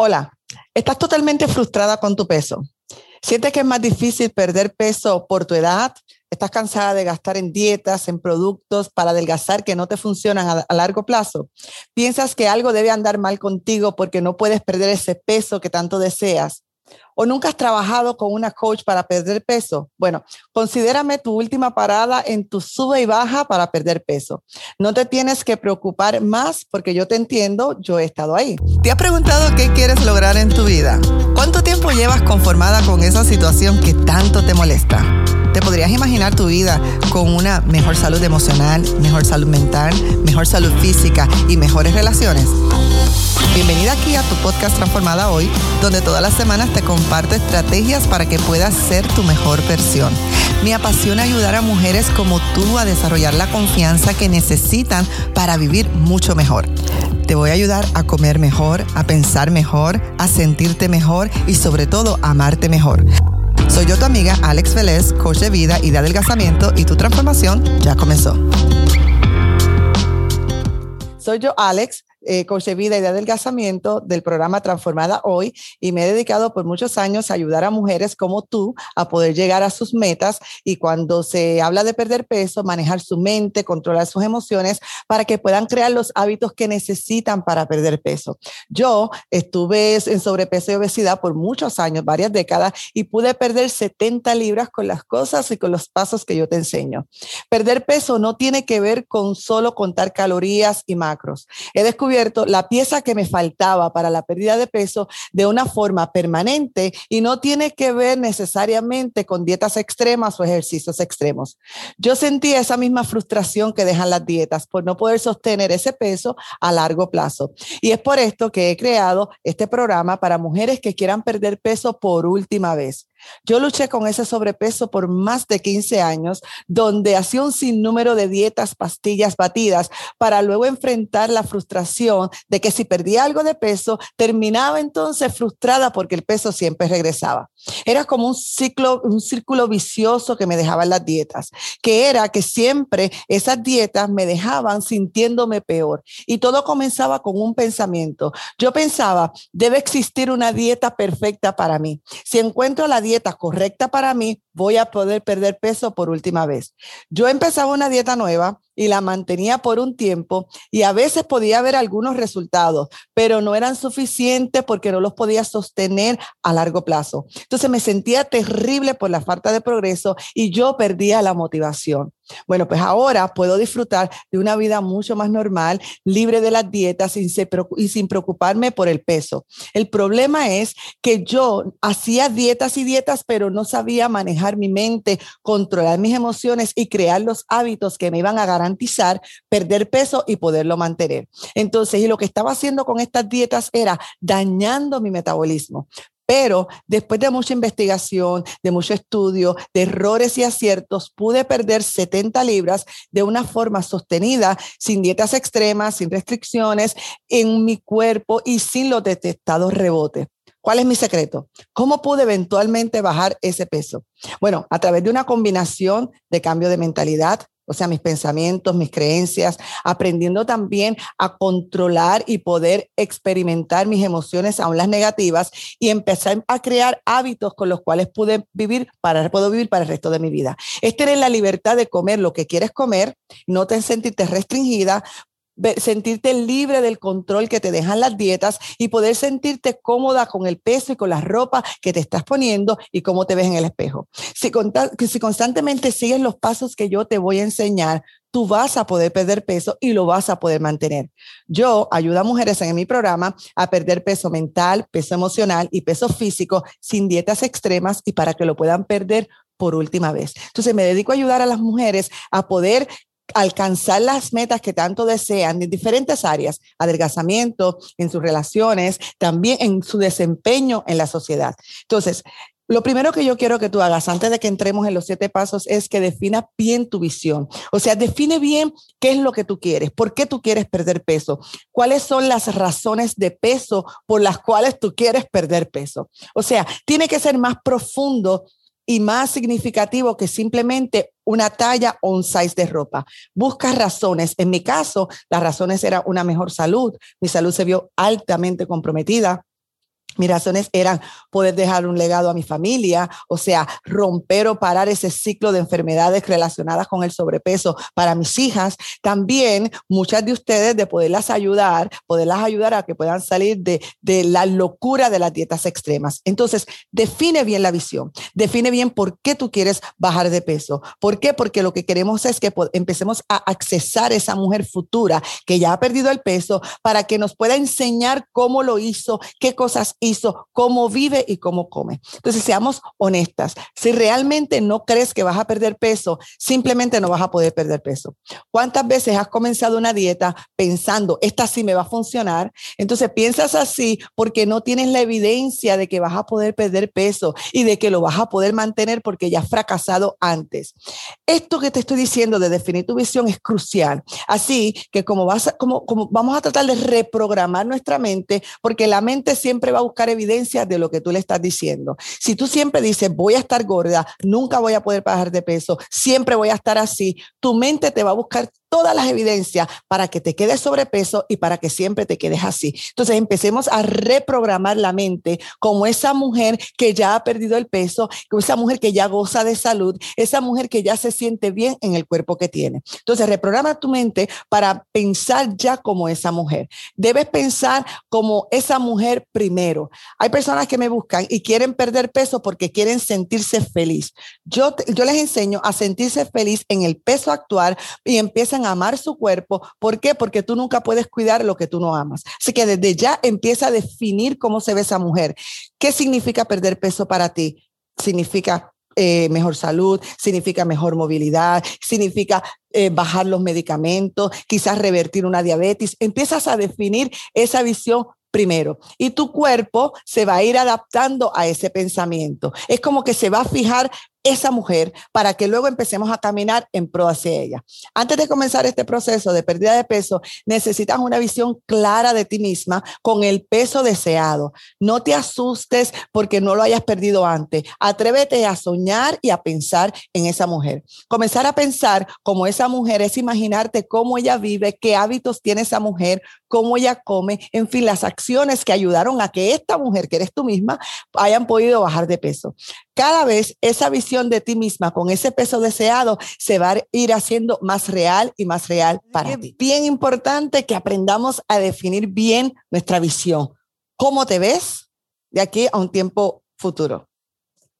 Hola, ¿estás totalmente frustrada con tu peso? ¿Sientes que es más difícil perder peso por tu edad? ¿Estás cansada de gastar en dietas, en productos para adelgazar que no te funcionan a, a, largo plazo? ¿Piensas que algo debe andar mal contigo porque no puedes perder ese peso que tanto deseas? ¿O nunca has trabajado con una coach para perder peso? Bueno, considérame tu última parada en tu sube y baja para perder peso. No te tienes que preocupar más porque yo te entiendo, yo he estado ahí. ¿Te has preguntado qué quieres lograr en tu vida? ¿Cuánto tiempo llevas conformada con esa situación que tanto te molesta? ¿Te podrías imaginar tu vida con una mejor salud emocional, mejor salud mental, mejor salud física y mejores relaciones? Bienvenida aquí a tu podcast Transformada Hoy, donde todas las semanas te comparto estrategias para que puedas ser tu mejor versión. Me apasiona ayudar a mujeres como tú a desarrollar la confianza que necesitan para vivir mucho mejor. Te voy a ayudar a comer mejor, a pensar mejor, a sentirte mejor y sobre todo a amarte mejor. Soy yo tu amiga Alex Vélez, coach de vida y de adelgazamiento y tu transformación ya comenzó. Soy yo Alex eh, coach y de adelgazamiento del programa Transformada Hoy y me he dedicado por muchos años a ayudar a mujeres como tú a poder llegar a sus metas y cuando se habla de perder peso, manejar su mente, controlar sus emociones para que puedan crear los hábitos que necesitan para perder peso. Yo estuve en sobrepeso y obesidad por muchos años, varias décadas, y pude perder 70 libras con las cosas y con los pasos que yo te enseño. Perder peso no tiene que ver con solo contar calorías y macros. He descubierto la pieza que me faltaba para la pérdida de peso de una forma permanente y no tiene que ver necesariamente con dietas extremas o ejercicios extremos. Yo sentí esa misma frustración que dejan las dietas por no poder sostener ese peso a largo plazo. Y es por esto que he creado este programa para mujeres que quieran perder peso por última vez. Yo luché con ese sobrepeso por más de 15 años, donde hacía un sinnúmero de dietas, pastillas, batidas, para luego enfrentar la frustración de que si perdía algo de peso, terminaba entonces frustrada porque el peso siempre regresaba. Era como un ciclo, un círculo vicioso que me dejaban las dietas, que era que siempre esas dietas me dejaban sintiéndome peor. Y todo comenzaba con un pensamiento. Yo pensaba, debe existir una dieta perfecta para mí. Si encuentro la dieta correcta para mí, voy a poder perder peso por última vez. Yo empezaba una dieta nueva y la mantenía por un tiempo y a veces podía ver algunos resultados, pero no eran suficientes porque no los podía sostener a largo plazo. Entonces me sentía terrible por la falta de progreso y yo perdía la motivación. Bueno, pues ahora puedo disfrutar de una vida mucho más normal, libre de las dietas y sin preocuparme por el peso. El problema es que yo hacía dietas y dietas, pero no sabía manejar mi mente, controlar mis emociones y crear los hábitos que me iban a perder peso y poderlo mantener. Entonces, lo que estaba haciendo con estas dietas era dañando mi metabolismo. Pero después de mucha investigación, de mucho estudio, de errores y aciertos, pude perder 70 libras de una forma sostenida, sin dietas extremas, sin restricciones en mi cuerpo y sin los detectados rebotes. ¿Cuál es mi secreto? ¿Cómo pude eventualmente bajar ese peso? Bueno, a través de una combinación de cambio de mentalidad, o sea, mis pensamientos, mis creencias, aprendiendo también a controlar y poder experimentar mis emociones, aún las negativas, y empezar a crear hábitos con los cuales pude vivir para, puedo vivir para el resto de mi vida. Es tener la libertad de comer lo que quieres comer, no te sentirte restringida, sentirte libre del control que te dejan las dietas y poder sentirte cómoda con el peso y con la ropa que te estás poniendo y cómo te ves en el espejo. Si, si constantemente sigues los pasos que yo te voy a enseñar, tú vas a poder perder peso y lo vas a poder mantener. Yo ayudo a mujeres en mi programa a perder peso mental, peso emocional y peso físico sin dietas extremas y para que lo puedan perder por última vez. Entonces me dedico a ayudar a las mujeres a poder alcanzar las metas que tanto desean en diferentes áreas, adelgazamiento, en sus relaciones, también en su desempeño en la sociedad. Entonces, lo primero que yo quiero que tú hagas antes de que entremos en los siete pasos es que defina bien tu visión. O sea, define bien qué es lo que tú quieres, por qué tú quieres perder peso, cuáles son las razones de peso por las cuales tú quieres perder peso. O sea, tiene que ser más profundo y más significativo que simplemente una talla o un size de ropa. Busca razones. En mi caso, las razones eran una mejor salud. Mi salud se vio altamente comprometida Mis razones eran poder dejar un legado a mi familia, o sea, romper o parar ese ciclo de enfermedades relacionadas con el sobrepeso para mis hijas. También muchas de ustedes de poderlas ayudar, poderlas ayudar a que puedan salir de, de la locura de las dietas extremas. Entonces, define bien la visión, define bien por qué tú quieres bajar de peso. ¿Por qué? Porque lo que queremos es que empecemos a accesar esa mujer futura que ya ha perdido el peso para que nos pueda enseñar cómo lo hizo, qué cosas hizo hizo, cómo vive y cómo come. Entonces, seamos honestas. Si realmente no crees que vas a perder peso, simplemente no vas a poder perder peso. ¿Cuántas veces has comenzado una dieta pensando, esta sí me va a funcionar? Entonces, piensas así porque no tienes la evidencia de que vas a poder perder peso y de que lo vas a poder mantener porque ya has fracasado antes. Esto que te estoy diciendo de definir tu visión es crucial. Así que como vas como, como vamos a tratar de reprogramar nuestra mente, porque la mente siempre va a buscar evidencia de lo que tú le estás diciendo. Si tú siempre dices, voy a estar gorda, nunca voy a poder bajar de peso, siempre voy a estar así, tu mente te va a buscar todas las evidencias para que te quedes sobrepeso y para que siempre te quedes así. Entonces empecemos a reprogramar la mente como esa mujer que ya ha perdido el peso, como esa mujer que ya goza de salud, esa mujer que ya se siente bien en el cuerpo que tiene. Entonces reprograma tu mente para pensar ya como esa mujer. Debes pensar como esa mujer primero. Hay personas que me buscan y quieren perder peso porque quieren sentirse feliz. Yo, yo les enseño a sentirse feliz en el peso actual y empiezan amar su cuerpo. ¿Por qué? Porque tú nunca puedes cuidar lo que tú no amas. Así que desde ya empieza a definir cómo se ve esa mujer. ¿Qué significa perder peso para ti? Significa eh, mejor salud, significa mejor movilidad, significa eh, bajar los medicamentos, quizás revertir una diabetes. Empiezas a definir esa visión primero y tu cuerpo se va a ir adaptando a ese pensamiento. Es como que se va a fijar esa mujer para que luego empecemos a caminar en pro hacia ella. Antes de comenzar este proceso de pérdida de peso, necesitas una visión clara de ti misma con el peso deseado. No te asustes porque no lo hayas perdido antes. Atrévete a soñar y a pensar en esa mujer. Comenzar a pensar como esa mujer es imaginarte cómo ella vive, qué hábitos tiene esa mujer, cómo ella come, en fin, las acciones que ayudaron a que esta mujer, que eres tú misma, hayan podido bajar de peso. Cada vez esa visión de ti misma con ese peso deseado se va a ir haciendo más real y más real para ti. Bien importante que aprendamos a definir bien nuestra visión. ¿Cómo te ves de aquí a un tiempo futuro?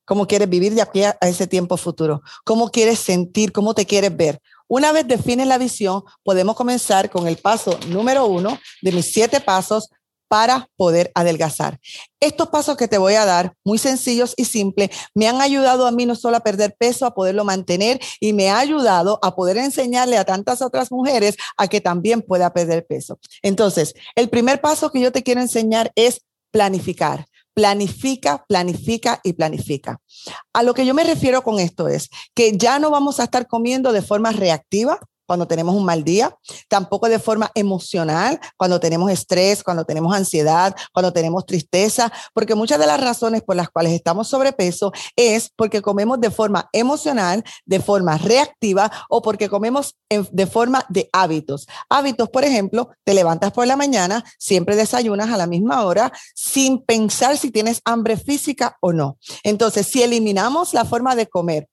¿Cómo quieres vivir de aquí a ese tiempo futuro? ¿Cómo quieres sentir? ¿Cómo te quieres ver? Una vez defines la visión, podemos comenzar con el paso número uno de mis siete pasos para poder adelgazar. Estos pasos que te voy a dar, muy sencillos y simples, me han ayudado a mí no solo a perder peso, a poderlo mantener y me ha ayudado a poder enseñarle a tantas otras mujeres a que también pueda perder peso. Entonces, el primer paso que yo te quiero enseñar es planificar. Planifica, planifica y planifica. A lo que yo me refiero con esto es que ya no vamos a estar comiendo de forma reactiva, cuando tenemos un mal día, tampoco de forma emocional, cuando tenemos estrés, cuando tenemos ansiedad, cuando tenemos tristeza, porque muchas de las razones por las cuales estamos sobrepeso es porque comemos de forma emocional, de forma reactiva o porque comemos de forma de hábitos. Hábitos, por ejemplo, te levantas por la mañana, siempre desayunas a la misma hora sin pensar si tienes hambre física o no. Entonces, si eliminamos la forma de comer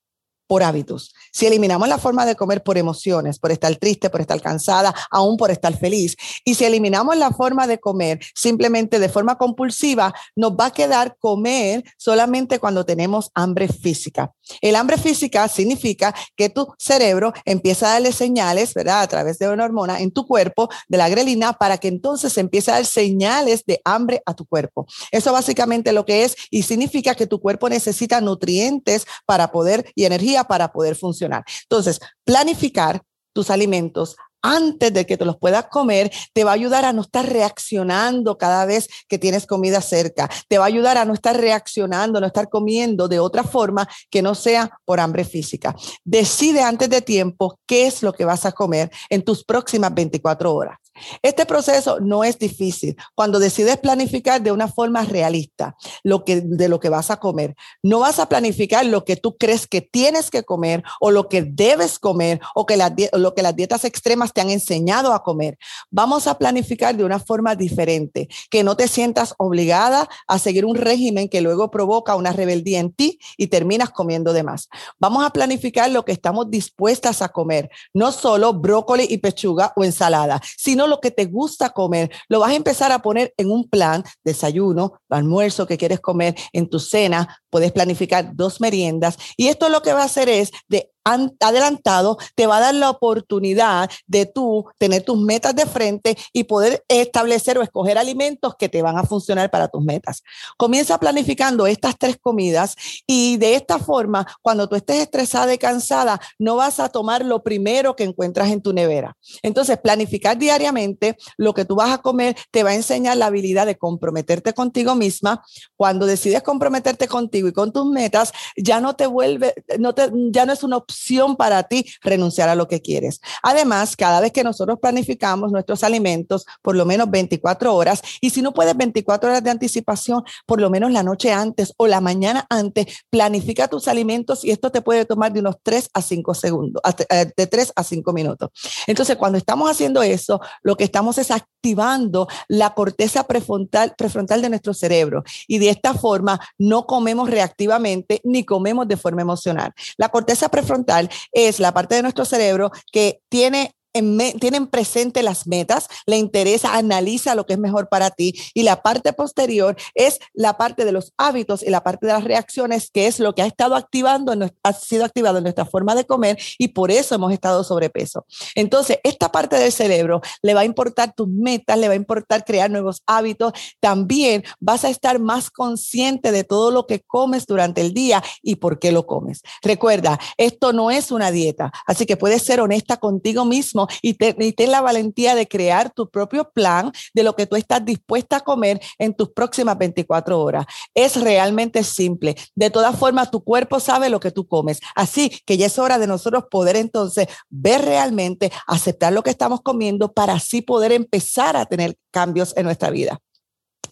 por hábitos. Si eliminamos la forma de comer por emociones, por estar triste, por estar cansada, aún por estar feliz, y si eliminamos la forma de comer simplemente de forma compulsiva, nos va a quedar comer solamente cuando tenemos hambre física. El hambre física significa que tu cerebro empieza a darle señales, ¿verdad? A través de una hormona en tu cuerpo, de la grelina, para que entonces empiece a dar señales de hambre a tu cuerpo. Eso básicamente lo que es y significa que tu cuerpo necesita nutrientes para poder y energía para poder funcionar. Entonces, planificar tus alimentos antes de que te los puedas comer, te va a ayudar a no estar reaccionando cada vez que tienes comida cerca. Te va a ayudar a no estar reaccionando, no estar comiendo de otra forma que no sea por hambre física. Decide antes de tiempo qué es lo que vas a comer en tus próximas 24 horas. Este proceso no es difícil cuando decides planificar de una forma realista lo que, de lo que vas a comer. No vas a planificar lo que tú crees que tienes que comer o lo que debes comer o que lo que las dietas extremas te han enseñado a comer. Vamos a planificar de una forma diferente, que no te sientas obligada a seguir un régimen que luego provoca una rebeldía en ti y terminas comiendo de más. Vamos a planificar lo que estamos dispuestas a comer, no solo brócoli y pechuga o ensalada, sino lo que te gusta comer. Lo vas a empezar a poner en un plan, desayuno, almuerzo que quieres comer, en tu cena, puedes planificar dos meriendas y esto lo que va a hacer es de adelantado te va a dar la oportunidad de tú tener tus metas de frente y poder establecer o escoger alimentos que te van a funcionar para tus metas. Comienza planificando estas tres comidas y de esta forma, cuando tú estés estresada y cansada, no vas a tomar lo primero que encuentras en tu nevera. Entonces, planificar diariamente lo que tú vas a comer te va a enseñar la habilidad de comprometerte contigo misma. Cuando decides comprometerte contigo y con tus metas, ya no te vuelve, no te, ya no es una opción para ti renunciar a lo que quieres. Además, cada vez que nosotros planificamos nuestros alimentos, por lo menos 24 horas, y si no puedes 24 horas de anticipación, por lo menos la noche antes o la mañana antes, planifica tus alimentos y esto te puede tomar de unos 3 a 5 segundos, eh, de 3 a 5 minutos. Entonces, cuando estamos haciendo eso, lo que estamos es activando la corteza prefrontal, prefrontal de nuestro cerebro y de esta forma no comemos reactivamente ni comemos de forma emocional. La corteza prefrontal es la parte de nuestro cerebro que tiene tienen presente las metas, le interesa, analiza lo que es mejor para ti y la parte posterior es la parte de los hábitos y la parte de las reacciones, que es lo que ha estado activando, ha sido activado en nuestra forma de comer y por eso hemos estado sobrepeso. Entonces, esta parte del cerebro le va a importar tus metas, le va a importar crear nuevos hábitos, también vas a estar más consciente de todo lo que comes durante el día y por qué lo comes. Recuerda, esto no es una dieta, así que puedes ser honesta contigo mismo y, ten la valentía de crear tu propio plan de lo que tú estás dispuesta a comer en tus próximas 24 horas. Es realmente simple. De todas formas, tu cuerpo sabe lo que tú comes. Así que ya es hora de nosotros poder entonces ver realmente, aceptar lo que estamos comiendo para así poder empezar a tener cambios en nuestra vida.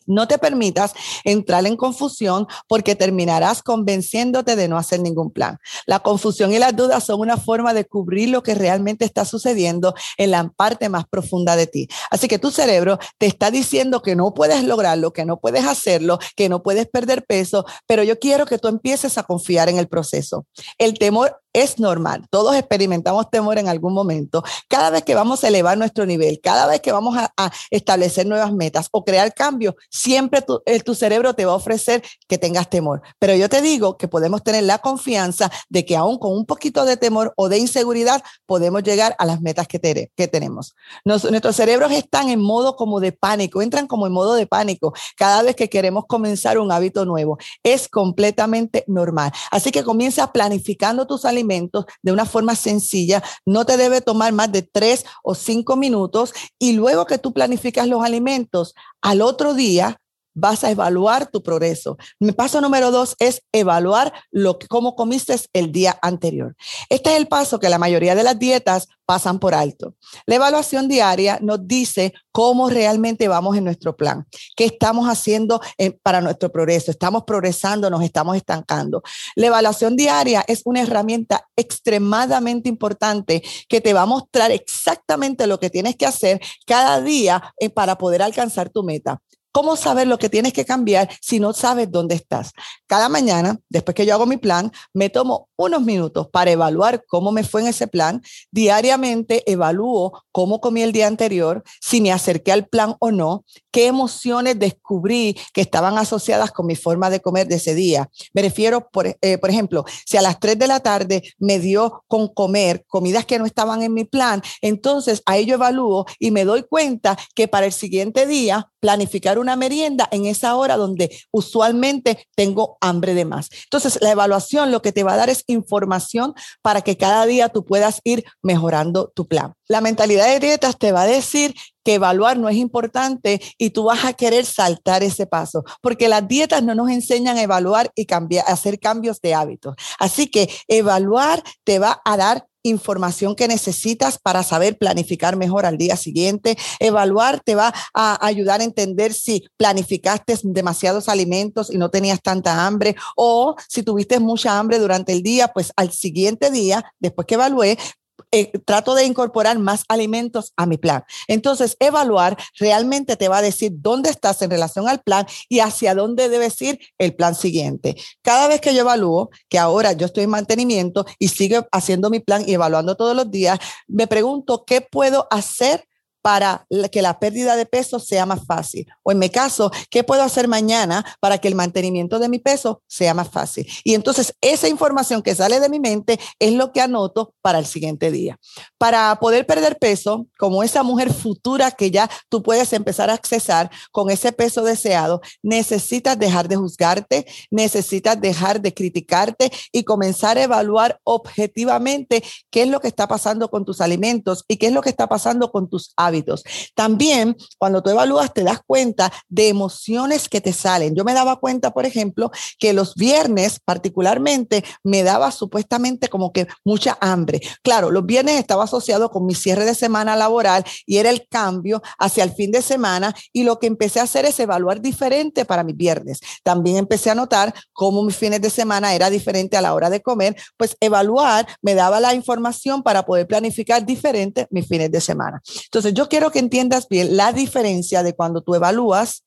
No te permitas entrar en confusión porque terminarás convenciéndote de no hacer ningún plan. La confusión y las dudas son una forma de cubrir lo que realmente está sucediendo en la parte más profunda de ti. Así que tu cerebro te está diciendo que no puedes lograrlo, que no puedes hacerlo, que no puedes perder peso, pero yo quiero que tú empieces a confiar en el proceso. El temor es normal. Todos experimentamos temor en algún momento. Cada vez que vamos a elevar nuestro nivel, cada vez que vamos a, establecer nuevas metas o crear cambios, siempre tu, tu cerebro te va a ofrecer que tengas temor. Pero yo te digo que podemos tener la confianza de que aún con un poquito de temor o de inseguridad podemos llegar a las metas que, que tenemos. nuestros cerebros están en modo como de pánico, entran como en modo de pánico cada vez que queremos comenzar un hábito nuevo. Es completamente normal. Así que comienza planificando tus alimentos de una forma sencilla. No te debe tomar más de tres o cinco minutos y luego que tú planificas los alimentos, al otro día vas a evaluar tu progreso. Mi paso número dos es evaluar lo que, cómo comiste el día anterior. Este es el paso que la mayoría de las dietas pasan por alto. La evaluación diaria nos dice cómo realmente vamos en nuestro plan, qué estamos haciendo para nuestro progreso, estamos progresando, nos estamos estancando. La evaluación diaria es una herramienta extremadamente importante que te va a mostrar exactamente lo que tienes que hacer cada día eh, para poder alcanzar tu meta. ¿Cómo saber lo que tienes que cambiar si no sabes dónde estás? Cada mañana, después que yo hago mi plan, me tomo unos minutos para evaluar cómo me fue en ese plan. Diariamente evalúo cómo comí el día anterior, si me acerqué al plan o no, qué emociones descubrí que estaban asociadas con mi forma de comer de ese día. Me refiero, por, eh, por ejemplo, si a las 3 de la tarde me dio con comer comidas que no estaban en mi plan, entonces a ello evalúo y me doy cuenta que para el siguiente día planificar una merienda en esa hora donde usualmente tengo hambre de más. Entonces, la evaluación lo que te va a dar es información para que cada día tú puedas ir mejorando tu plan. La mentalidad de dietas te va a decir que evaluar no es importante y tú vas a querer saltar ese paso, porque las dietas no nos enseñan a evaluar y cambiar, hacer cambios de hábitos. Así que evaluar te va a dar información que necesitas para saber planificar mejor al día siguiente. Evaluar te va a ayudar a entender si planificaste demasiados alimentos y no tenías tanta hambre o si tuviste mucha hambre durante el día, pues al siguiente día, después que evalué, eh, trato de incorporar más alimentos a mi plan. Entonces, evaluar realmente te va a decir dónde estás en relación al plan y hacia dónde debes ir el plan siguiente. Cada vez que yo evalúo, que ahora yo estoy en mantenimiento y sigo haciendo mi plan y evaluando todos los días, me pregunto qué puedo hacer para que la pérdida de peso sea más fácil? O en mi caso, ¿qué puedo hacer mañana para que el mantenimiento de mi peso sea más fácil? Y entonces esa información que sale de mi mente es lo que anoto para el siguiente día. Para poder perder peso, como esa mujer futura que ya tú puedes empezar a accesar con ese peso deseado, necesitas dejar de juzgarte, necesitas dejar de criticarte y comenzar a evaluar objetivamente qué es lo que está pasando con tus alimentos y qué es lo que está pasando con tus hábitos también cuando tú evalúas te das cuenta de emociones que te salen. Yo me daba cuenta, por ejemplo, que los viernes particularmente me daba supuestamente como que mucha hambre. Claro, los viernes estaba asociado con mi cierre de semana laboral y era el cambio hacia el fin de semana y lo que empecé a hacer es evaluar diferente para mis viernes. También empecé a notar cómo mis fines de semana era diferente a la hora de comer, pues evaluar me daba la información para poder planificar diferente mis fines de semana. Entonces, yo quiero que entiendas bien la diferencia de cuando tú evalúas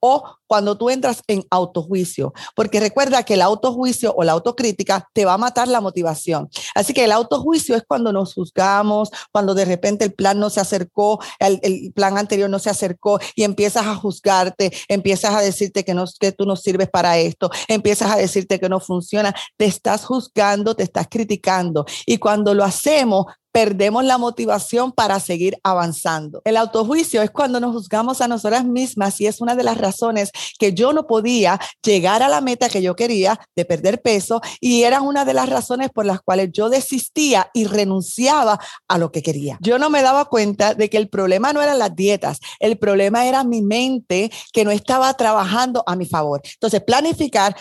o cuando tú entras en autojuicio, porque recuerda que el autojuicio o la autocrítica te va a matar la motivación. Así que el autojuicio es cuando nos juzgamos, cuando de repente el plan no se acercó, el, el plan anterior no se acercó y empiezas a juzgarte, empiezas a decirte que, no, que tú no sirves para esto, empiezas a decirte que no funciona, te estás juzgando, te estás criticando. Y cuando lo hacemos, perdemos la motivación para seguir avanzando. El autojuicio es cuando nos juzgamos a nosotras mismas y es una de las razones que yo no podía llegar a la meta que yo quería de perder peso y era una de las razones por las cuales yo desistía y renunciaba a lo que quería. Yo no me daba cuenta de que el problema no eran las dietas, el problema era mi mente que no estaba trabajando a mi favor. Entonces, planificar,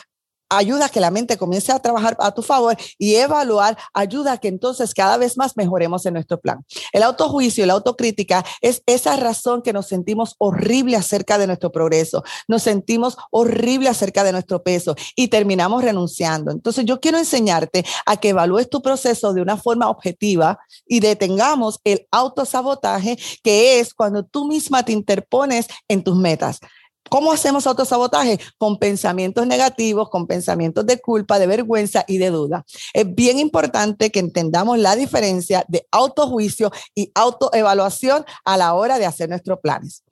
ayuda a que la mente comience a trabajar a tu favor y evaluar ayuda a que entonces cada vez más mejoremos en nuestro plan. El autojuicio la autocrítica es esa razón que nos sentimos horrible acerca de nuestro progreso, nos sentimos horrible acerca de nuestro peso y terminamos renunciando. Entonces yo quiero enseñarte a que evalúes tu proceso de una forma objetiva y detengamos el autosabotaje que es cuando tú misma te interpones en tus metas. ¿Cómo hacemos autosabotaje? Con pensamientos negativos, con pensamientos de culpa, de vergüenza y de duda. Es bien importante que entendamos la diferencia de autojuicio y autoevaluación a la hora de hacer nuestros planes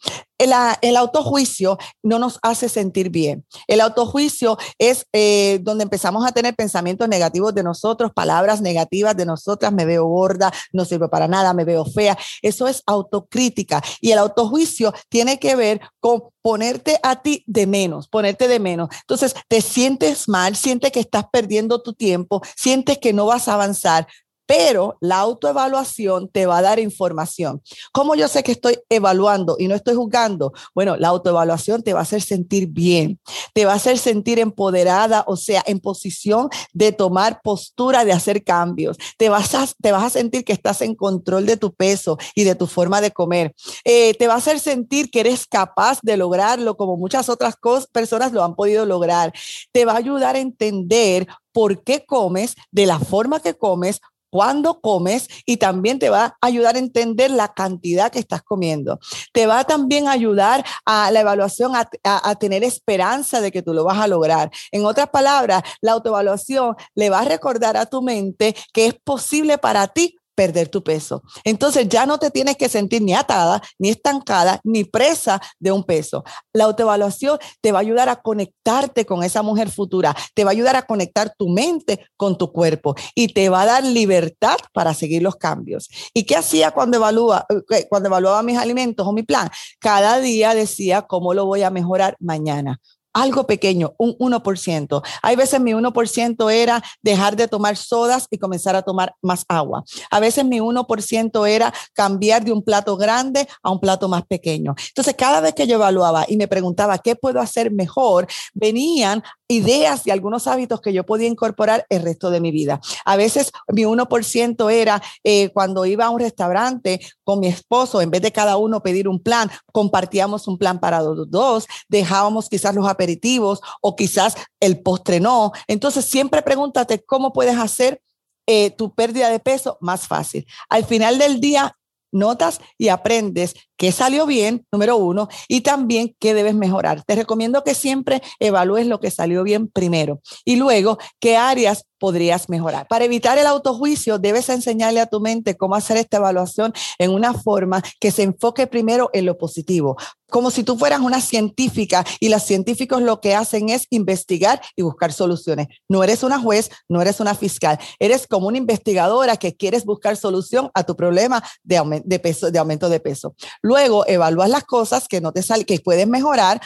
el, autojuicio no nos hace sentir bien. El autojuicio es eh, donde empezamos a tener pensamientos negativos de nosotros, palabras negativas de nosotras, me veo gorda, no sirve para nada, me veo fea. Eso es autocrítica. Y el autojuicio tiene que ver con ponerte a ti de menos, ponerte de menos. Entonces, te sientes mal, sientes que estás perdiendo tu tiempo, sientes que no vas a avanzar, pero la autoevaluación te va a dar información. ¿Cómo yo sé que estoy evaluando y no estoy juzgando? Bueno, la autoevaluación te va a hacer sentir bien, te va a hacer sentir empoderada, o sea, en posición de tomar postura, de hacer cambios. Te vas a, te vas a sentir que estás en control de tu peso y de tu forma de comer. Eh, te va a hacer sentir que eres capaz de lograrlo como muchas otras personas lo han podido lograr. Te va a ayudar a entender por qué comes de la forma que comes, cuándo comes y también te va a ayudar a entender la cantidad que estás comiendo. Te va también a ayudar a la evaluación a, a, tener esperanza de que tú lo vas a lograr. En otras palabras, la autoevaluación le va a recordar a tu mente que es posible para ti perder tu peso. Entonces ya no te tienes que sentir ni atada, ni estancada, ni presa de un peso. La autoevaluación te va a ayudar a conectarte con esa mujer futura, te va a ayudar a conectar tu mente con tu cuerpo y te va a dar libertad para seguir los cambios. ¿Y qué hacía cuando evalúa eh, cuando evaluaba mis alimentos o mi plan? Cada día decía cómo lo voy a mejorar mañana algo pequeño, un 1%. Hay veces mi 1% era dejar de tomar sodas y comenzar a tomar más agua. A veces mi 1% era cambiar de un plato grande a un plato más pequeño. Entonces, cada vez que yo evaluaba y me preguntaba qué puedo hacer mejor, venían ideas y algunos hábitos que yo podía incorporar el resto de mi vida. A veces mi 1% era eh, cuando iba a un restaurante con mi esposo, en vez de cada uno pedir un plan, compartíamos un plan para los dos, dejábamos quizás los aperitivos o quizás el postre no. Entonces siempre pregúntate cómo puedes hacer eh, tu pérdida de peso más fácil. Al final del día, notas y aprendes qué salió bien, número uno, y también qué debes mejorar. Te recomiendo que siempre evalúes lo que salió bien primero y luego qué áreas podrías mejorar. Para evitar el autojuicio, debes enseñarle a tu mente cómo hacer esta evaluación en una forma que se enfoque primero en lo positivo, como si tú fueras una científica y los científicos lo que hacen es investigar y buscar soluciones. No eres una juez, no eres una fiscal, eres como una investigadora que quieres buscar solución a tu problema de, de, peso, de aumento de peso. Luego evalúas las cosas que no te salen, que puedes mejorar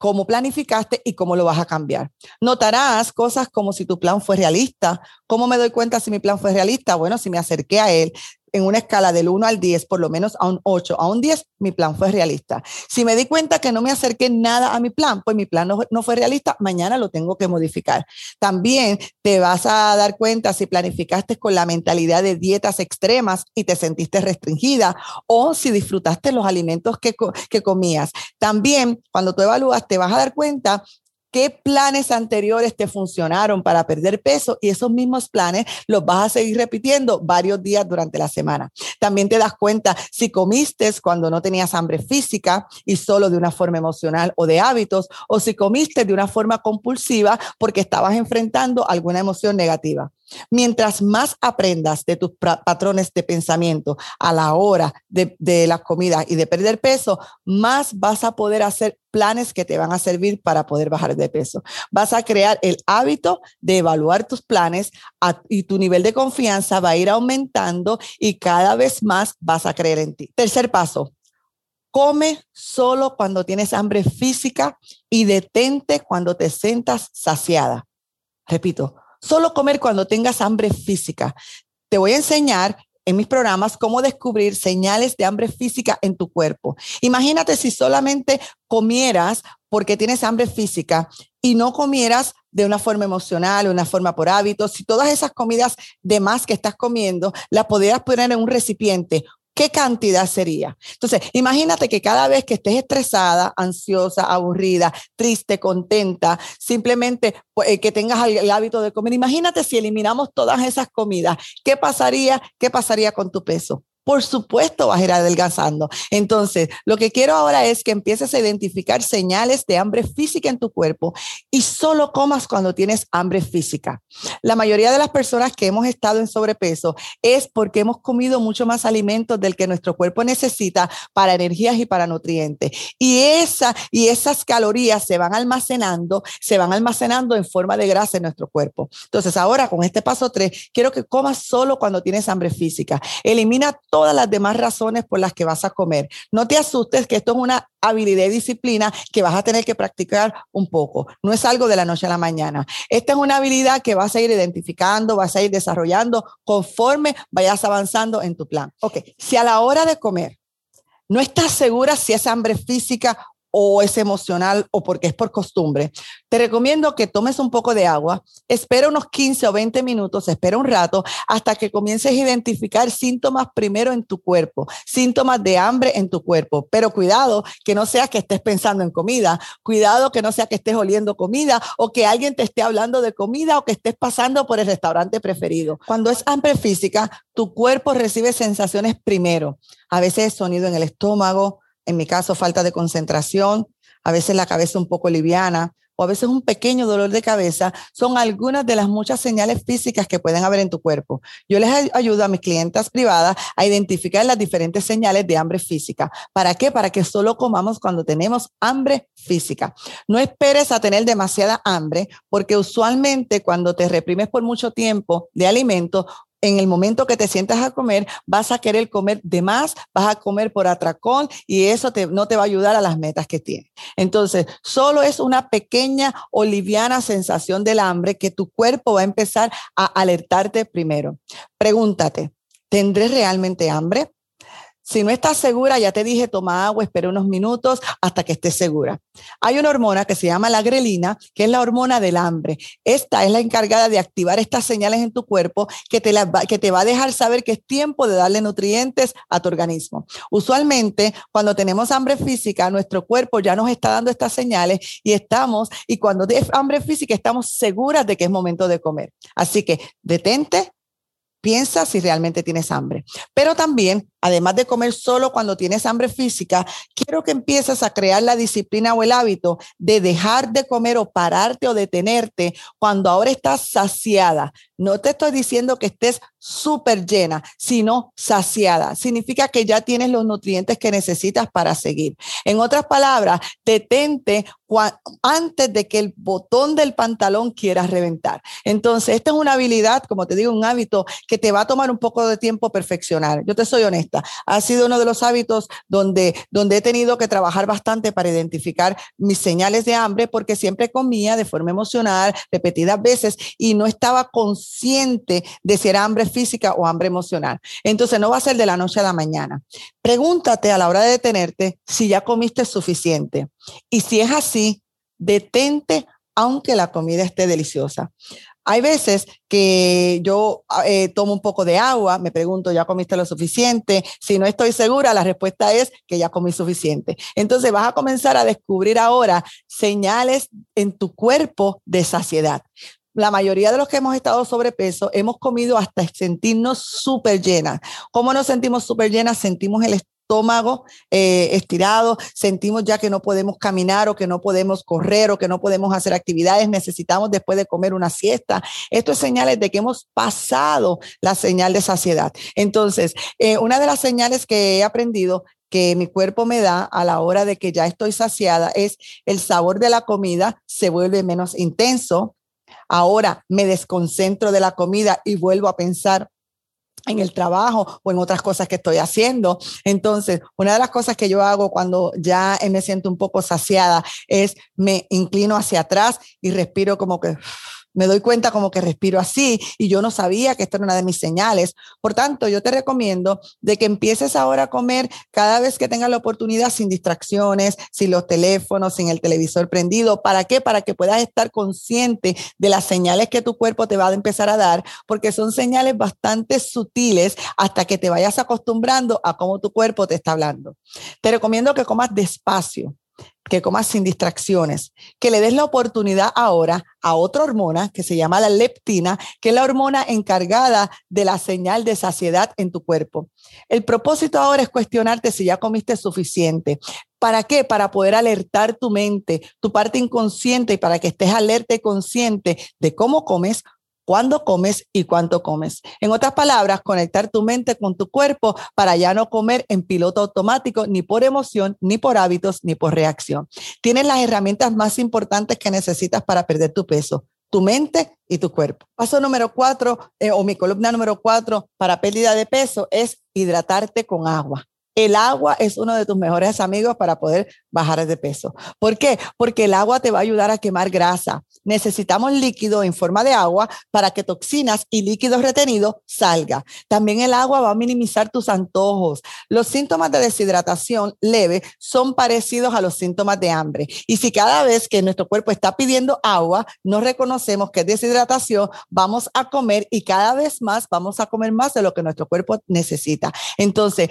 cómo planificaste y cómo lo vas a cambiar. Notarás cosas como si tu plan fue realista. ¿Cómo me doy cuenta si mi plan fue realista? Bueno, si me acerqué a él, en una escala del 1 al 10, por lo menos a un 8, a un 10, mi plan fue realista. Si me di cuenta que no me acerqué nada a mi plan, pues mi plan no, fue realista, mañana lo tengo que modificar. También te vas a dar cuenta si planificaste con la mentalidad de dietas extremas y te sentiste restringida o si disfrutaste los alimentos que, que comías. También cuando tú evalúas, te vas a dar cuenta qué planes anteriores te funcionaron para perder peso y esos mismos planes los vas a seguir repitiendo varios días durante la semana. También te das cuenta si comiste cuando no tenías hambre física y solo de una forma emocional o de hábitos, o si comiste de una forma compulsiva porque estabas enfrentando alguna emoción negativa. Mientras más aprendas de tus patrones de pensamiento a la hora de, de las comidas y de perder peso, más vas a poder hacer planes que te van a servir para poder bajar de peso. Vas a crear el hábito de evaluar tus planes y tu nivel de confianza va a ir aumentando y cada vez más vas a creer en ti. Tercer paso, come solo cuando tienes hambre física y detente cuando te sientas saciada. Repito, solo comer cuando tengas hambre física. Te voy a enseñar en mis programas cómo descubrir señales de hambre física en tu cuerpo. Imagínate si solamente comieras porque tienes hambre física y no comieras de una forma emocional, una forma por hábitos, si todas esas comidas de más que estás comiendo las pudieras poner en un recipiente ¿qué cantidad sería? Entonces, imagínate que cada vez que estés estresada, ansiosa, aburrida, triste, contenta, simplemente pues, eh, que tengas el, hábito de comer, imagínate si eliminamos todas esas comidas, ¿qué pasaría? ¿Qué pasaría con tu peso? Por supuesto vas a ir adelgazando. Entonces, lo que quiero ahora es que empieces a identificar señales de hambre física en tu cuerpo y solo comas cuando tienes hambre física. La mayoría de las personas que hemos estado en sobrepeso es porque hemos comido mucho más alimentos del que nuestro cuerpo necesita para energías y para nutrientes. Y, esa, y esas calorías se van almacenando, se van almacenando en forma de grasa en nuestro cuerpo. Entonces, ahora con este paso 3, quiero que comas solo cuando tienes hambre física. Elimina todas las demás razones por las que vas a comer. No te asustes que esto es una habilidad y disciplina que vas a tener que practicar un poco. No es algo de la noche a la mañana. Esta es una habilidad que vas a ir identificando, vas a ir desarrollando conforme vayas avanzando en tu plan. Ok, si a la hora de comer no estás segura si es hambre física o es emocional o porque es por costumbre, te recomiendo que tomes un poco de agua, espera unos 15 o 20 minutos, espera un rato hasta que comiences a identificar síntomas primero en tu cuerpo, síntomas de hambre en tu cuerpo, pero cuidado que no sea que estés pensando en comida, cuidado que no sea que estés oliendo comida o que alguien te esté hablando de comida o que estés pasando por el restaurante preferido. Cuando es hambre física, tu cuerpo recibe sensaciones primero, a veces sonido en el estómago, en mi caso falta de concentración, a veces la cabeza un poco liviana o a veces un pequeño dolor de cabeza, son algunas de las muchas señales físicas que pueden haber en tu cuerpo. Yo les ayudo a mis clientas privadas a identificar las diferentes señales de hambre física. ¿Para qué? Para que solo comamos cuando tenemos hambre física. No esperes a tener demasiada hambre, porque usualmente cuando te reprimes por mucho tiempo de alimento, en el momento que te sientas a comer, vas a querer comer de más, vas a comer por atracón y eso no te va a ayudar a las metas que tienes. Entonces, solo es una pequeña o liviana sensación del hambre que tu cuerpo va a empezar a alertarte primero. Pregúntate, ¿tendré realmente hambre? Si no estás segura, ya te dije, toma agua, espera unos minutos hasta que estés segura. Hay una hormona que se llama la grelina, que es la hormona del hambre. Esta es la encargada de activar estas señales en tu cuerpo que te, que te va a dejar saber que es tiempo de darle nutrientes a tu organismo. Usualmente, cuando tenemos hambre física, nuestro cuerpo ya nos está dando estas señales y estamos, y cuando es hambre física, estamos seguras de que es momento de comer. Así que detente, Piensa si realmente tienes hambre. Pero también, además de comer solo cuando tienes hambre física, quiero que empieces a crear la disciplina o el hábito de dejar de comer o pararte o detenerte cuando ahora estás saciada. No te estoy diciendo que estés súper llena, sino saciada. Significa que ya tienes los nutrientes que necesitas para seguir. En otras palabras, detente antes de que el botón del pantalón quiera reventar. Entonces, esta es una habilidad, como te digo, un hábito que te va a tomar un poco de tiempo perfeccionar. Yo te soy honesta, ha sido uno de los hábitos donde, donde he tenido que trabajar bastante para identificar mis señales de hambre porque siempre comía de forma emocional repetidas veces y no estaba consciente de si era hambre física o hambre emocional. Entonces, no va a ser de la noche a la mañana. Pregúntate a la hora de detenerte si ya comiste suficiente. Y si es así, detente aunque la comida esté deliciosa. Hay veces que yo eh, tomo un poco de agua, me pregunto, ¿ya comiste lo suficiente? Si no estoy segura, la respuesta es que ya comí suficiente. Entonces vas a comenzar a descubrir ahora señales en tu cuerpo de saciedad. La mayoría de los que hemos estado sobrepeso hemos comido hasta sentirnos súper llenas. ¿Cómo nos sentimos súper llenas? Sentimos el estómago eh, estirado, sentimos ya que no podemos caminar o que no podemos correr o que no podemos hacer actividades, necesitamos después de comer una siesta. Esto es señales de que hemos pasado la señal de saciedad. Entonces, eh, una de las señales que he aprendido que mi cuerpo me da a la hora de que ya estoy saciada es el sabor de la comida se vuelve menos intenso. Ahora me desconcentro de la comida y vuelvo a pensar en el trabajo o en otras cosas que estoy haciendo. Entonces, una de las cosas que yo hago cuando ya me siento un poco saciada es me inclino hacia atrás y respiro como que me doy cuenta como que respiro así y yo no sabía que esto era una de mis señales. Por tanto, yo te recomiendo de que empieces ahora a comer cada vez que tengas la oportunidad sin distracciones, sin los teléfonos, sin el televisor prendido. ¿Para qué? Para que puedas estar consciente de las señales que tu cuerpo te va a empezar a dar, porque son señales bastante sutiles hasta que te vayas acostumbrando a cómo tu cuerpo te está hablando. Te recomiendo que comas despacio que comas sin distracciones, que le des la oportunidad ahora a otra hormona que se llama la leptina, que es la hormona encargada de la señal de saciedad en tu cuerpo. El propósito ahora es cuestionarte si ya comiste suficiente. ¿Para qué? Para poder alertar tu mente, tu parte inconsciente y para que estés alerta y consciente de cómo comes, cuándo comes y cuánto comes. En otras palabras, conectar tu mente con tu cuerpo para ya no comer en piloto automático, ni por emoción, ni por hábitos, ni por reacción. Tienes las herramientas más importantes que necesitas para perder tu peso tu mente y tu cuerpo. Paso número cuatro, eh, o mi columna número cuatro para pérdida de peso es hidratarte con agua. El agua es uno de tus mejores amigos para poder bajar de peso. ¿Por qué? Porque el agua te va a ayudar a quemar grasa. Necesitamos líquido en forma de agua para que toxinas y líquidos retenidos salgan. También el agua va a minimizar tus antojos. Los síntomas de deshidratación leve son parecidos a los síntomas de hambre. Y si cada vez que nuestro cuerpo está pidiendo agua, no reconocemos que es deshidratación, vamos a comer y cada vez más vamos a comer más de lo que nuestro cuerpo necesita. Entonces,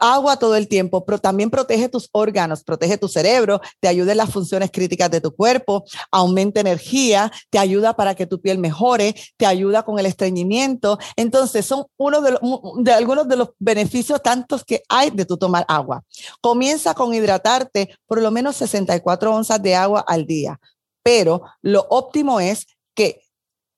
agua todo el tiempo, pero también protege tus órganos, protege tu cerebro, te ayuda en las funciones críticas de tu cuerpo, aumenta energía, te ayuda para que tu piel mejore, te ayuda con el estreñimiento. Entonces, son uno de, de algunos de los beneficios tantos que hay de tu tomar agua. Comienza con hidratarte por lo menos 64 onzas de agua al día, pero lo óptimo es que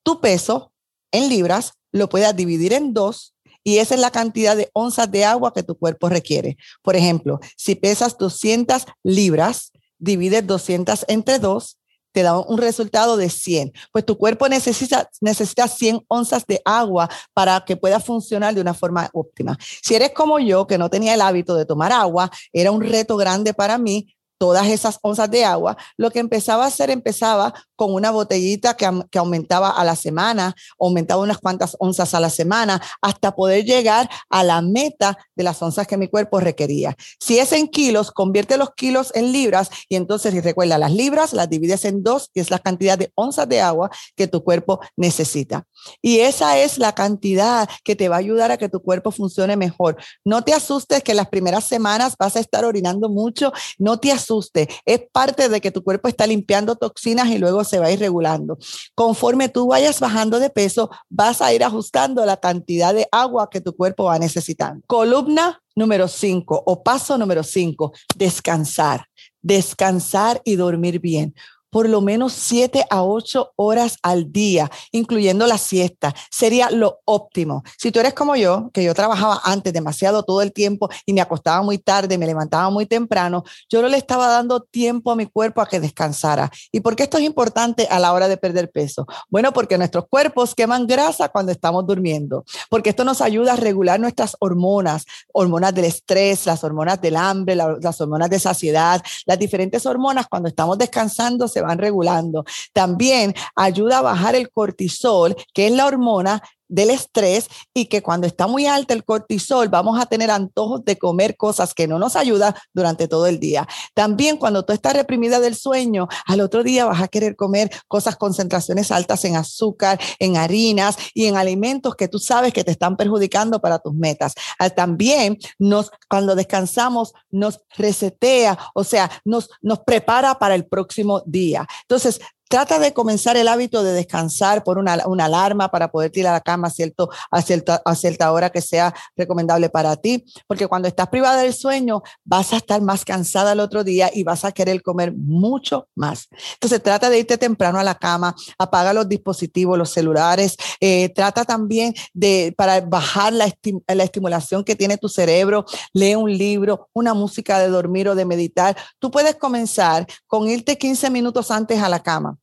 tu peso en libras lo puedas dividir en dos y esa es la cantidad de onzas de agua que tu cuerpo requiere. Por ejemplo, si pesas 200 libras, divides 200 entre 2, te da un resultado de 100. Pues tu cuerpo necesita, necesita 100 onzas de agua para que pueda funcionar de una forma óptima. Si eres como yo, que no tenía el hábito de tomar agua, era un reto grande para mí todas esas onzas de agua, lo que empezaba a hacer, empezaba con una botellita que, que, aumentaba a la semana, aumentaba unas cuantas onzas a la semana, hasta poder llegar a la meta de las onzas que mi cuerpo requería. Si es en kilos, convierte los kilos en libras y entonces, si recuerda, las libras las divides en dos, y es la cantidad de onzas de agua que tu cuerpo necesita. Y esa es la cantidad que te va a ayudar a que tu cuerpo funcione mejor. No te asustes que las primeras semanas vas a estar orinando mucho, no te asustes es parte de que tu cuerpo está limpiando toxinas y luego se va a ir regulando. Conforme tú vayas bajando de peso, vas a ir ajustando la cantidad de agua que tu cuerpo va necesitando. Columna número 5 o paso número 5, descansar. Descansar y dormir bien por lo menos siete a ocho horas al día, incluyendo la siesta. Sería lo óptimo. Si tú eres como yo, que yo trabajaba antes demasiado todo el tiempo y me acostaba muy tarde, me levantaba muy temprano, yo no le estaba dando tiempo a mi cuerpo a que descansara. ¿Y por qué esto es importante a la hora de perder peso? Bueno, porque nuestros cuerpos queman grasa cuando estamos durmiendo, porque esto nos ayuda a regular nuestras hormonas, hormonas del estrés, las hormonas del hambre, las hormonas de saciedad, las diferentes hormonas cuando estamos descansando se van regulando. También ayuda a bajar el cortisol, que es la hormona del estrés y que cuando está muy alta el cortisol vamos a tener antojos de comer cosas que no nos ayudan durante todo el día. También cuando tú estás reprimida del sueño, al otro día vas a querer comer cosas concentraciones altas en azúcar, en harinas y en alimentos que tú sabes que te están perjudicando para tus metas. También nos cuando descansamos nos resetea, o sea, nos nos prepara para el próximo día. Entonces, Trata de comenzar el hábito de descansar por una, alarma para poder tirar a la cama a, cierto, a, cierta, a cierta hora que sea recomendable para ti, porque cuando estás privada del sueño vas a estar más cansada el otro día y vas a querer comer mucho más. Entonces trata de irte temprano a la cama, apaga los dispositivos, los celulares, eh, trata también de, para bajar la, la estimulación que tiene tu cerebro, lee un libro, una música de dormir o de meditar. Tú puedes comenzar con irte 15 minutos antes a la cama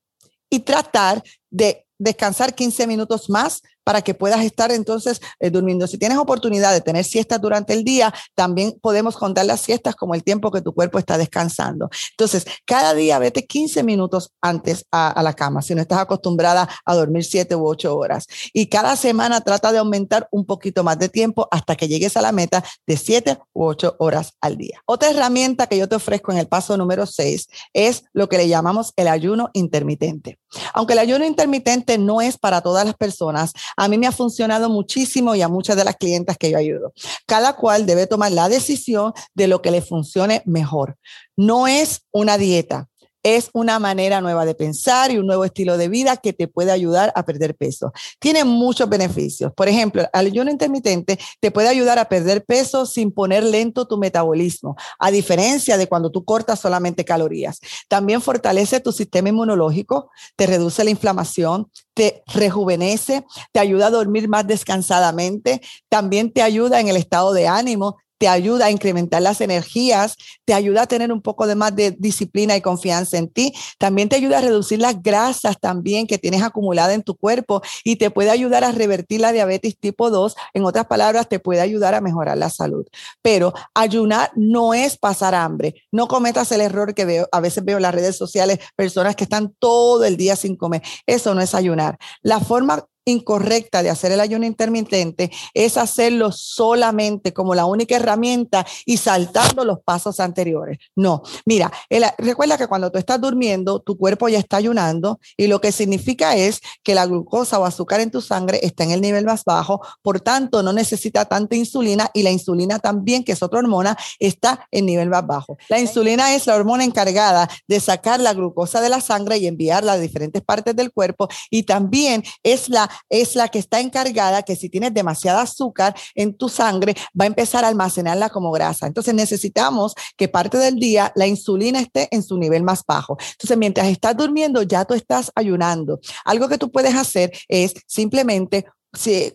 y tratar de descansar 15 minutos más para que puedas estar entonces eh, durmiendo. Si tienes oportunidad de tener siestas durante el día, también podemos contar las siestas como el tiempo que tu cuerpo está descansando. Entonces, cada día vete 15 minutos antes a, la cama, si no estás acostumbrada a dormir 7 u 8 horas. Y cada semana trata de aumentar un poquito más de tiempo hasta que llegues a la meta de 7 u 8 horas al día. Otra herramienta que yo te ofrezco en el paso número 6 es lo que le llamamos el ayuno intermitente. Aunque el ayuno intermitente no es para todas las personas, a mí me ha funcionado muchísimo y a muchas de las clientas que yo ayudo. Cada cual debe tomar la decisión de lo que le funcione mejor. No es una dieta es una manera nueva de pensar y un nuevo estilo de vida que te puede ayudar a perder peso. Tiene muchos beneficios. Por ejemplo, el ayuno intermitente te puede ayudar a perder peso sin poner lento tu metabolismo, a diferencia de cuando tú cortas solamente calorías. También fortalece tu sistema inmunológico, te reduce la inflamación, te rejuvenece, te ayuda a dormir más descansadamente, también te ayuda en el estado de ánimo, te ayuda a incrementar las energías, te ayuda a tener un poco de más de disciplina y confianza en ti, también te ayuda a reducir las grasas también que tienes acumulada en tu cuerpo y te puede ayudar a revertir la diabetes tipo 2, en otras palabras, te puede ayudar a mejorar la salud. Pero ayunar no es pasar hambre, no cometas el error que veo, a veces veo en las redes sociales, personas que están todo el día sin comer, eso no es ayunar. La forma incorrecta de hacer el ayuno intermitente es hacerlo solamente como la única herramienta y saltando los pasos anteriores. No, mira, recuerda que cuando tú estás durmiendo, tu cuerpo ya está ayunando y lo que significa es que la glucosa o azúcar en tu sangre está en el nivel más bajo, por tanto no necesita tanta insulina y la insulina también, que es otra hormona, está en nivel más bajo. La insulina es la hormona encargada de sacar la glucosa de la sangre y enviarla a diferentes partes del cuerpo y también es la es la que está encargada que si tienes demasiada azúcar en tu sangre, va a empezar a almacenarla como grasa. Entonces necesitamos que parte del día la insulina esté en su nivel más bajo. Entonces, mientras estás durmiendo, ya tú estás ayunando. Algo que tú puedes hacer es simplemente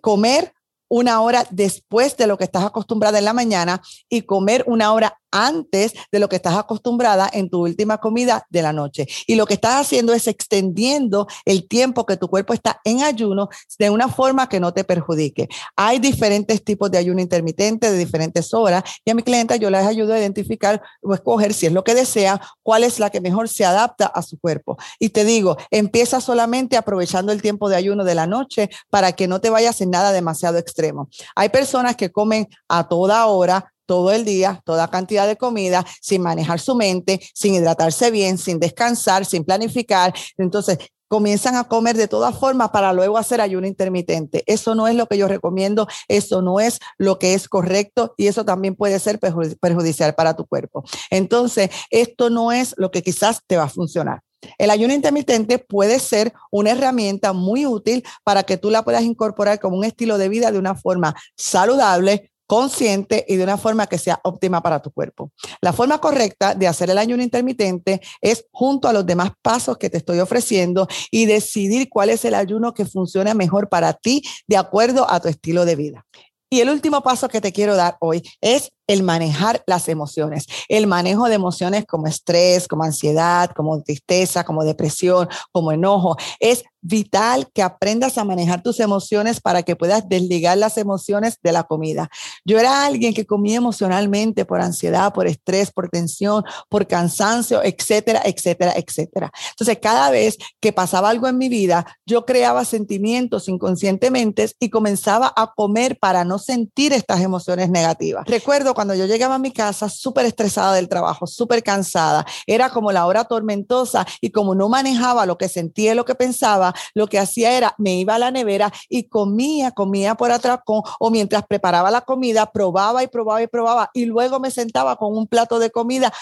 comer una hora después de lo que estás acostumbrada en la mañana y comer una hora antes de lo que estás acostumbrada en tu última comida de la noche. Y lo que estás haciendo es extendiendo el tiempo que tu cuerpo está en ayuno de una forma que no te perjudique. Hay diferentes tipos de ayuno intermitente de diferentes horas y a mi clienta yo les ayudo a identificar o escoger si es lo que desea, cuál es la que mejor se adapta a su cuerpo. Y te digo, empieza solamente aprovechando el tiempo de ayuno de la noche para que no te vayas en nada demasiado extremo. Hay personas que comen a toda hora, todo el día, toda cantidad de comida, sin manejar su mente, sin hidratarse bien, sin descansar, sin planificar. Entonces, comienzan a comer de todas formas para luego hacer ayuno intermitente. Eso no es lo que yo recomiendo, eso no es lo que es correcto y eso también puede ser perjudicial para tu cuerpo. Entonces, esto no es lo que quizás te va a funcionar. El ayuno intermitente puede ser una herramienta muy útil para que tú la puedas incorporar como un estilo de vida de una forma saludable, consciente y de una forma que sea óptima para tu cuerpo. La forma correcta de hacer el ayuno intermitente es junto a los demás pasos que te estoy ofreciendo y decidir cuál es el ayuno que funciona mejor para ti de acuerdo a tu estilo de vida. Y el último paso que te quiero dar hoy es el manejar las emociones, el manejo de emociones como estrés, como ansiedad, como tristeza, como depresión, como enojo. Es vital que aprendas a manejar tus emociones para que puedas desligar las emociones de la comida. Yo era alguien que comía emocionalmente por ansiedad, por estrés, por tensión, por cansancio, etcétera, etcétera, etcétera. Entonces, cada vez que pasaba algo en mi vida, yo creaba sentimientos inconscientemente y comenzaba a comer para no sentir estas emociones negativas. Recuerdo cuando yo llegaba a mi casa súper estresada del trabajo, súper cansada, era como la hora tormentosa y como no manejaba lo que sentía y lo que pensaba, lo que hacía era me iba a la nevera y comía, comía por atrás o mientras preparaba la comida, probaba y probaba y probaba y luego me sentaba con un plato de comida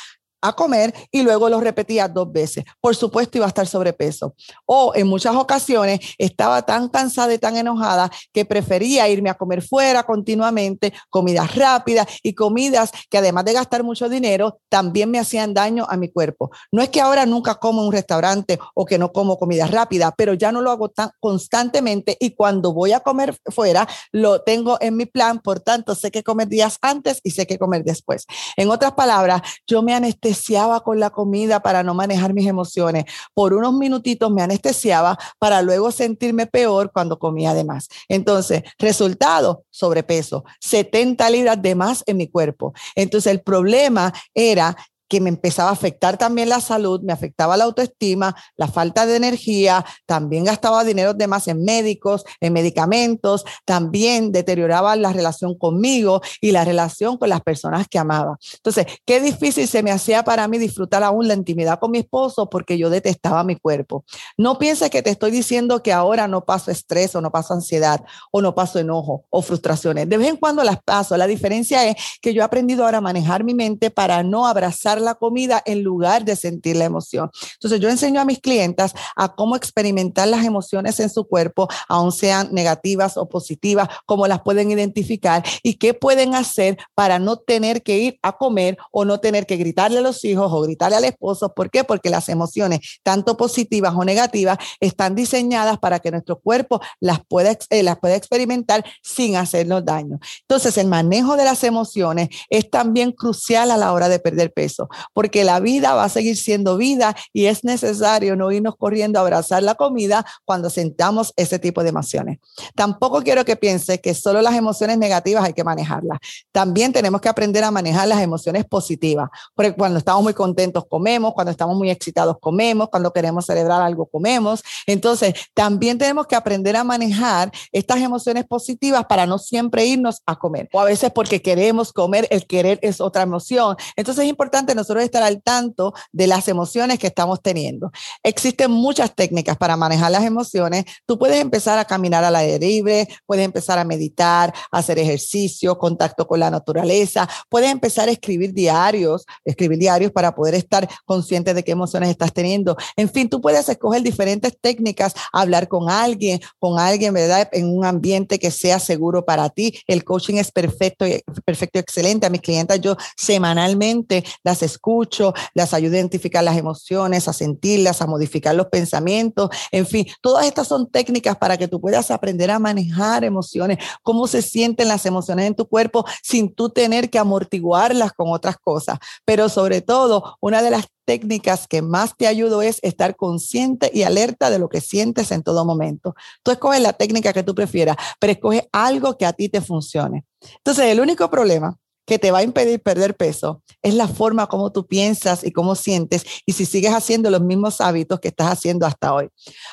a comer y luego lo repetía dos veces. Por supuesto, iba a estar sobrepeso. O en muchas ocasiones estaba tan cansada y tan enojada que prefería irme a comer fuera continuamente, comidas rápidas y comidas que además de gastar mucho dinero, también me hacían daño a mi cuerpo. No es que ahora nunca como en un restaurante o que no como comida rápida, pero ya no lo hago tan constantemente y cuando voy a comer fuera, lo tengo en mi plan, por tanto, sé que comer días antes y sé que comer después. En otras palabras, yo me anestesié anestesiaba con la comida para no manejar mis emociones. Por unos minutitos me anestesiaba para luego sentirme peor cuando comía de más. Entonces, resultado, sobrepeso, 70 libras de más en mi cuerpo. Entonces, el problema era que me empezaba a afectar también la salud, me afectaba la autoestima, la falta de energía, también gastaba dinero de más en médicos, en medicamentos, también deterioraba la relación conmigo y la relación con las personas que amaba. Entonces, qué difícil se me hacía para mí disfrutar aún la intimidad con mi esposo porque yo detestaba mi cuerpo. No pienses que te estoy diciendo que ahora no paso estrés o no paso ansiedad o no paso enojo o frustraciones. De vez en cuando las paso. La diferencia es que yo he aprendido ahora a manejar mi mente para no abrazar la comida en lugar de sentir la emoción. Entonces yo enseño a mis clientas a cómo experimentar las emociones en su cuerpo, aun sean negativas o positivas, cómo las pueden identificar y qué pueden hacer para no tener que ir a comer o no tener que gritarle a los hijos o gritarle al esposo. ¿Por qué? Porque las emociones, tanto positivas o negativas, están diseñadas para que nuestro cuerpo las pueda, eh, las pueda experimentar sin hacernos daño. Entonces, el manejo de las emociones es también crucial a la hora de perder peso porque la vida va a seguir siendo vida y es necesario no irnos corriendo a abrazar la comida cuando sentamos ese tipo de emociones. Tampoco quiero que piense que solo las emociones negativas hay que manejarlas. También tenemos que aprender a manejar las emociones positivas, porque cuando estamos muy contentos comemos, cuando estamos muy excitados comemos, cuando queremos celebrar algo comemos. Entonces, también tenemos que aprender a manejar estas emociones positivas para no siempre irnos a comer. O a veces porque queremos comer, el querer es otra emoción. Entonces es importante nosotros estar al tanto de las emociones que estamos teniendo. Existen muchas técnicas para manejar las emociones. Tú puedes empezar a caminar al aire libre, puedes empezar a meditar, hacer ejercicio, contacto con la naturaleza, puedes empezar a escribir diarios, escribir diarios para poder estar consciente de qué emociones estás teniendo. En fin, tú puedes escoger diferentes técnicas, hablar con alguien, con alguien, ¿verdad? En un ambiente que sea seguro para ti. El coaching es perfecto, perfecto, excelente. A mis clientes yo semanalmente las escucho las ayudo a identificar las emociones, a sentirlas, a modificar los pensamientos, en fin, todas estas son técnicas para que tú puedas aprender a manejar emociones, cómo se sienten las emociones en tu cuerpo sin tú tener que amortiguarlas con otras cosas. Pero sobre todo, una de las técnicas que más te ayudo es estar consciente y alerta de lo que sientes en todo momento. Tú escoges la técnica que tú prefieras, pero escoge algo que a ti te funcione. Entonces, el único problema que te va a impedir perder peso es la forma como tú piensas y cómo sientes y si sigues haciendo los mismos hábitos que estás haciendo hasta hoy.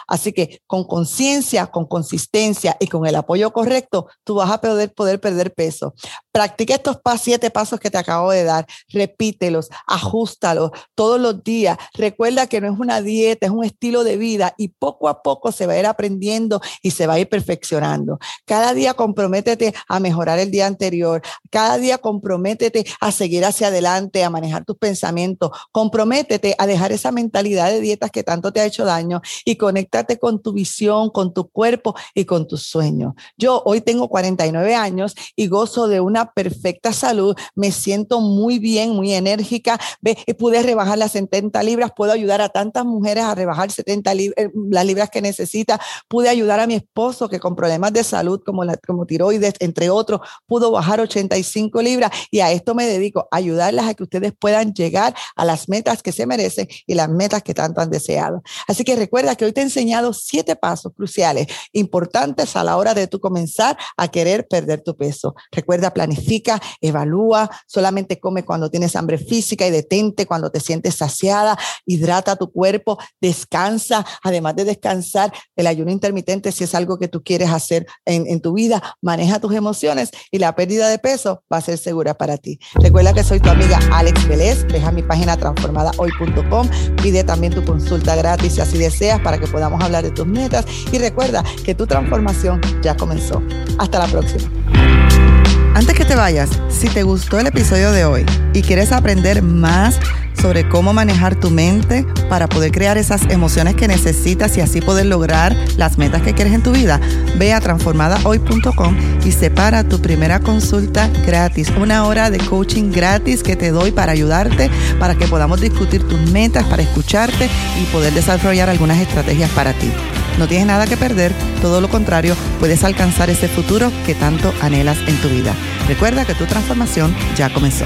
Así que con conciencia, con consistencia y con el apoyo correcto, tú vas a poder, poder perder peso. Practica estos siete pasos que te acabo de dar, repítelos, ajustalos todos los días. Recuerda que no es una dieta, es un estilo de vida y poco a poco se va a ir aprendiendo y se va a ir perfeccionando. Cada día comprométete a mejorar el día anterior. Cada día comprométete a seguir hacia adelante, a manejar tus pensamientos, comprométete a dejar esa mentalidad de dietas que tanto te ha hecho daño y conéctate con tu visión, con tu cuerpo y con tus sueños. Yo hoy tengo 49 años y gozo de una perfecta salud, me siento muy bien, muy enérgica, ve, pude rebajar las 70 libras, puedo ayudar a tantas mujeres a rebajar 70 eh, las libras que necesita, pude ayudar a mi esposo que con problemas de salud como, la, como tiroides, entre otros, pudo bajar 85 libras y a esto me dedico, ayudarlas a que ustedes puedan llegar a las metas que se merecen y las metas que tanto han deseado. Así que recuerda que hoy te he enseñado siete pasos cruciales, importantes a la hora de tú comenzar a querer perder tu peso. Recuerda, planifica, evalúa, solamente come cuando tienes hambre física y detente cuando te sientes saciada, hidrata tu cuerpo, descansa, además de descansar, el ayuno intermitente, si es algo que tú quieres hacer en, en tu vida, maneja tus emociones y la pérdida de peso va a ser para ti. Recuerda que soy tu amiga Alex Vélez, deja mi página transformadahoy.com, pide también tu consulta gratis si así deseas para que podamos hablar de tus metas y recuerda que tu transformación ya comenzó. Hasta la próxima. Antes que te vayas, si te gustó el episodio de hoy y quieres aprender más sobre cómo manejar tu mente para poder crear esas emociones que necesitas y así poder lograr las metas que quieres en tu vida, ve a transformadahoy.com y separa tu primera consulta gratis, una hora de coaching gratis que te doy para ayudarte, para que podamos discutir tus metas, para escucharte y poder desarrollar algunas estrategias para ti. No tienes nada que perder, todo lo contrario, puedes alcanzar ese futuro que tanto anhelas en tu vida. Recuerda que tu transformación ya comenzó.